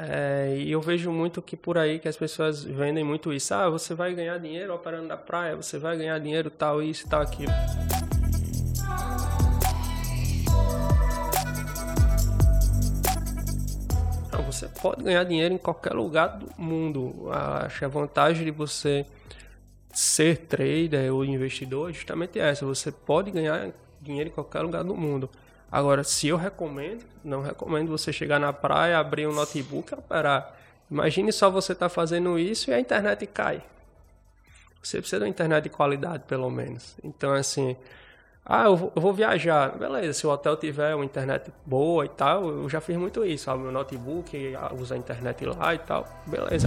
É, e eu vejo muito que por aí que as pessoas vendem muito isso. Ah, você vai ganhar dinheiro operando na praia, você vai ganhar dinheiro tal, isso, tal, aquilo. Não, você pode ganhar dinheiro em qualquer lugar do mundo. Acho que a vantagem de você ser trader ou investidor é justamente essa. Você pode ganhar dinheiro em qualquer lugar do mundo. Agora, se eu recomendo, não recomendo você chegar na praia, abrir um notebook e operar. Imagine só você estar tá fazendo isso e a internet cai. Você precisa de uma internet de qualidade, pelo menos. Então, assim, ah, eu vou, eu vou, viajar. Beleza, se o hotel tiver uma internet boa e tal, eu já fiz muito isso. Sabe? Meu notebook, usa a internet lá e tal. Beleza.